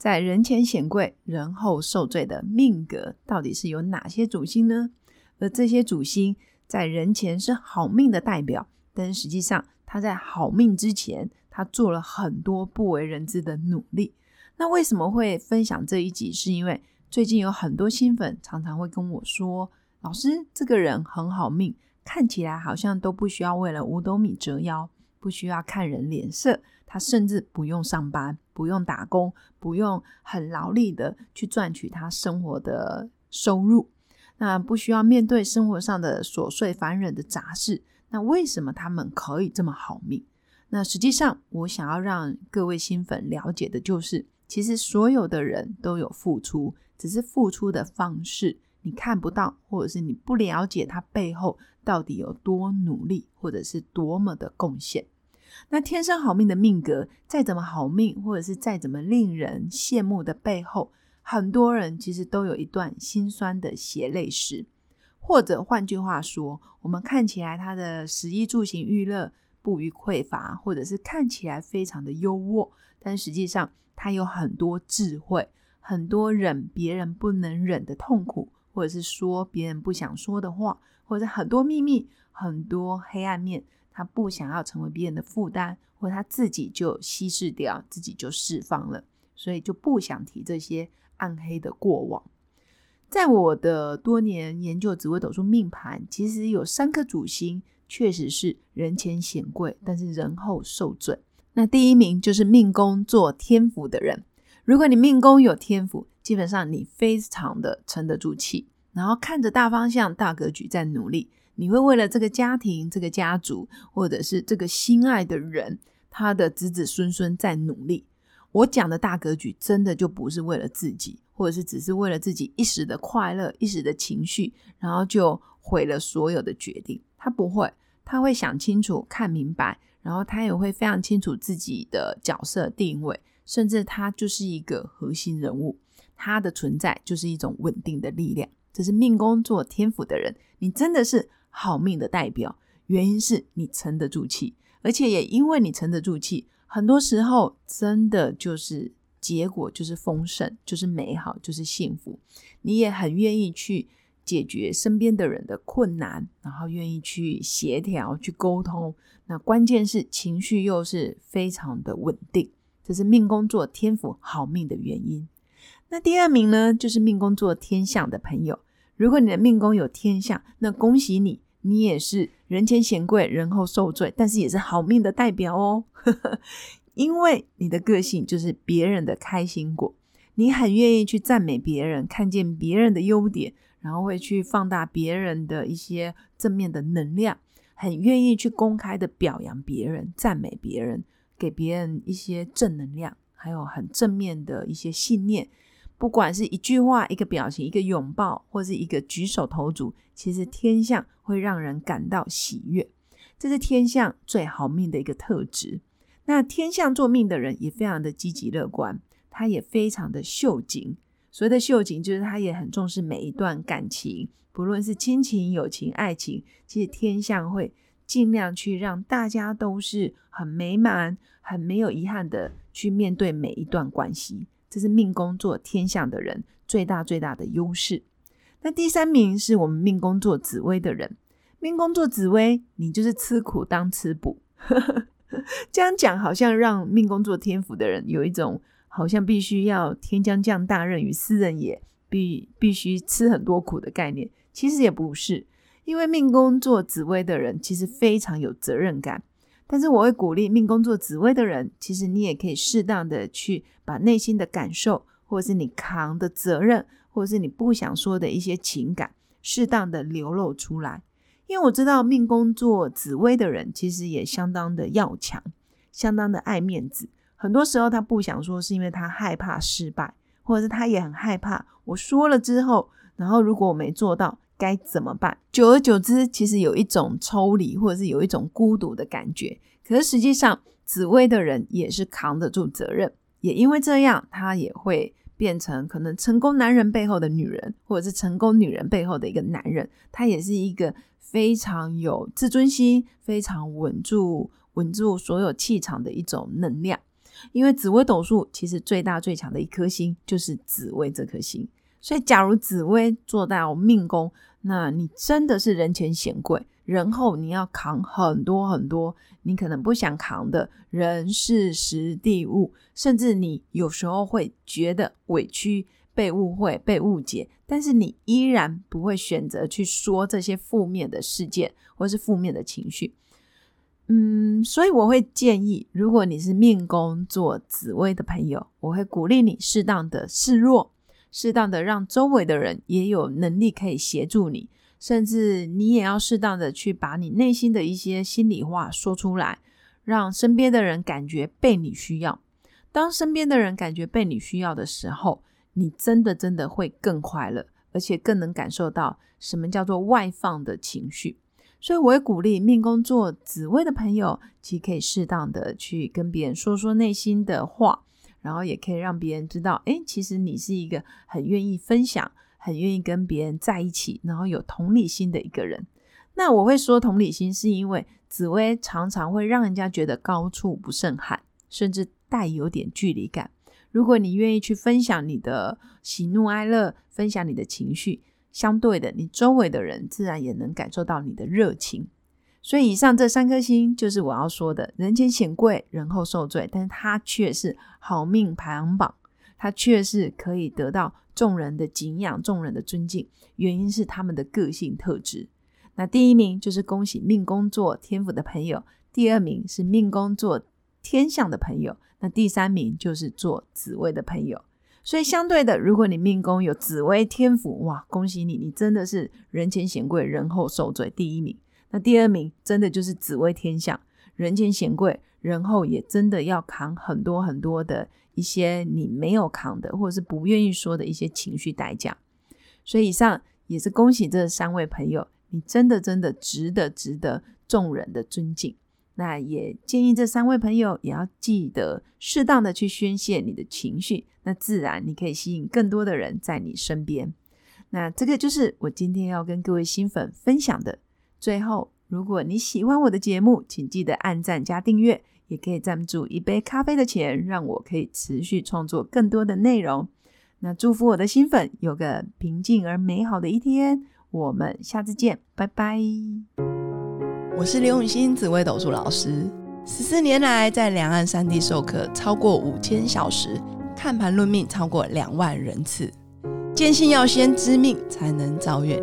在人前显贵，人后受罪的命格到底是有哪些主星呢？而这些主星在人前是好命的代表，但实际上他在好命之前，他做了很多不为人知的努力。那为什么会分享这一集？是因为最近有很多新粉常常会跟我说：“老师，这个人很好命，看起来好像都不需要为了五斗米折腰，不需要看人脸色。”他甚至不用上班，不用打工，不用很劳力的去赚取他生活的收入，那不需要面对生活上的琐碎烦人的杂事。那为什么他们可以这么好命？那实际上，我想要让各位新粉了解的就是，其实所有的人都有付出，只是付出的方式你看不到，或者是你不了解他背后到底有多努力，或者是多么的贡献。那天生好命的命格，再怎么好命，或者是再怎么令人羡慕的背后，很多人其实都有一段心酸的血泪史。或者换句话说，我们看起来他的食衣住行娱乐不予匮乏，或者是看起来非常的优渥，但实际上他有很多智慧，很多忍别人不能忍的痛苦，或者是说别人不想说的话，或者很多秘密，很多黑暗面。他不想要成为别人的负担，或他自己就稀释掉，自己就释放了，所以就不想提这些暗黑的过往。在我的多年研究紫微斗数命盘，其实有三颗主星确实是人前显贵，但是人后受罪。那第一名就是命宫做天府的人。如果你命宫有天府，基本上你非常的沉得住气，然后看着大方向、大格局在努力。你会为了这个家庭、这个家族，或者是这个心爱的人，他的子子孙孙在努力。我讲的大格局，真的就不是为了自己，或者是只是为了自己一时的快乐、一时的情绪，然后就毁了所有的决定。他不会，他会想清楚、看明白，然后他也会非常清楚自己的角色定位，甚至他就是一个核心人物，他的存在就是一种稳定的力量。这是命宫做天府的人，你真的是。好命的代表，原因是你沉得住气，而且也因为你沉得住气，很多时候真的就是结果就是丰盛，就是美好，就是幸福。你也很愿意去解决身边的人的困难，然后愿意去协调、去沟通。那关键是情绪又是非常的稳定，这是命宫做天赋好命的原因。那第二名呢，就是命宫做天象的朋友。如果你的命宫有天象，那恭喜你，你也是人前显贵，人后受罪，但是也是好命的代表哦。因为你的个性就是别人的开心果，你很愿意去赞美别人，看见别人的优点，然后会去放大别人的一些正面的能量，很愿意去公开的表扬别人，赞美别人，给别人一些正能量，还有很正面的一些信念。不管是一句话、一个表情、一个拥抱，或是一个举手投足，其实天象会让人感到喜悦，这是天象最好命的一个特质。那天象做命的人也非常的积极乐观，他也非常的秀景。所谓的秀景，就是他也很重视每一段感情，不论是亲情、友情、爱情，其实天象会尽量去让大家都是很美满、很没有遗憾的去面对每一段关系。这是命宫做天象的人最大最大的优势。那第三名是我们命宫做紫薇的人，命宫做紫薇，你就是吃苦当吃补。这样讲好像让命宫做天府的人有一种好像必须要天将降大任于斯人也，必必须吃很多苦的概念。其实也不是，因为命宫做紫薇的人其实非常有责任感。但是我会鼓励命宫做紫薇的人，其实你也可以适当的去把内心的感受，或者是你扛的责任，或者是你不想说的一些情感，适当的流露出来。因为我知道命宫做紫薇的人，其实也相当的要强，相当的爱面子。很多时候他不想说，是因为他害怕失败，或者是他也很害怕，我说了之后，然后如果我没做到，该怎么办？久而久之，其实有一种抽离，或者是有一种孤独的感觉。可是实际上，紫薇的人也是扛得住责任，也因为这样，他也会变成可能成功男人背后的女人，或者是成功女人背后的一个男人。他也是一个非常有自尊心、非常稳住、稳住所有气场的一种能量。因为紫微斗数其实最大最强的一颗星就是紫薇这颗星，所以假如紫薇做到命宫，那你真的是人前显贵，人后你要扛很多很多你可能不想扛的人事时地物，甚至你有时候会觉得委屈、被误会、被误解，但是你依然不会选择去说这些负面的事件或是负面的情绪。嗯，所以我会建议，如果你是命宫做紫薇的朋友，我会鼓励你适当的示弱，适当的让周围的人也有能力可以协助你，甚至你也要适当的去把你内心的一些心里话说出来，让身边的人感觉被你需要。当身边的人感觉被你需要的时候，你真的真的会更快乐，而且更能感受到什么叫做外放的情绪。所以我会鼓励命宫做紫薇的朋友，其实可以适当的去跟别人说说内心的话，然后也可以让别人知道，哎，其实你是一个很愿意分享、很愿意跟别人在一起，然后有同理心的一个人。那我会说同理心，是因为紫薇常常会让人家觉得高处不胜寒，甚至带有点距离感。如果你愿意去分享你的喜怒哀乐，分享你的情绪。相对的，你周围的人自然也能感受到你的热情。所以，以上这三颗星就是我要说的：人前显贵，人后受罪。但是，它却是好命排行榜，它却是可以得到众人的敬仰、众人的尊敬。原因是他们的个性特质。那第一名就是恭喜命宫做天府的朋友，第二名是命宫做天象的朋友，那第三名就是做紫薇的朋友。所以相对的，如果你命宫有紫薇天府，哇，恭喜你，你真的是人前显贵，人后受罪第一名。那第二名真的就是紫薇天相，人前显贵，人后也真的要扛很多很多的一些你没有扛的，或者是不愿意说的一些情绪代价。所以以上也是恭喜这三位朋友，你真的真的值得值得众人的尊敬。那也建议这三位朋友也要记得适当的去宣泄你的情绪，那自然你可以吸引更多的人在你身边。那这个就是我今天要跟各位新粉分享的。最后，如果你喜欢我的节目，请记得按赞加订阅，也可以赞助一杯咖啡的钱，让我可以持续创作更多的内容。那祝福我的新粉有个平静而美好的一天。我们下次见，拜拜。我是刘永新紫微斗数老师，十四年来在两岸三地授课超过五千小时，看盘论命超过两万人次。坚信要先知命才能造运，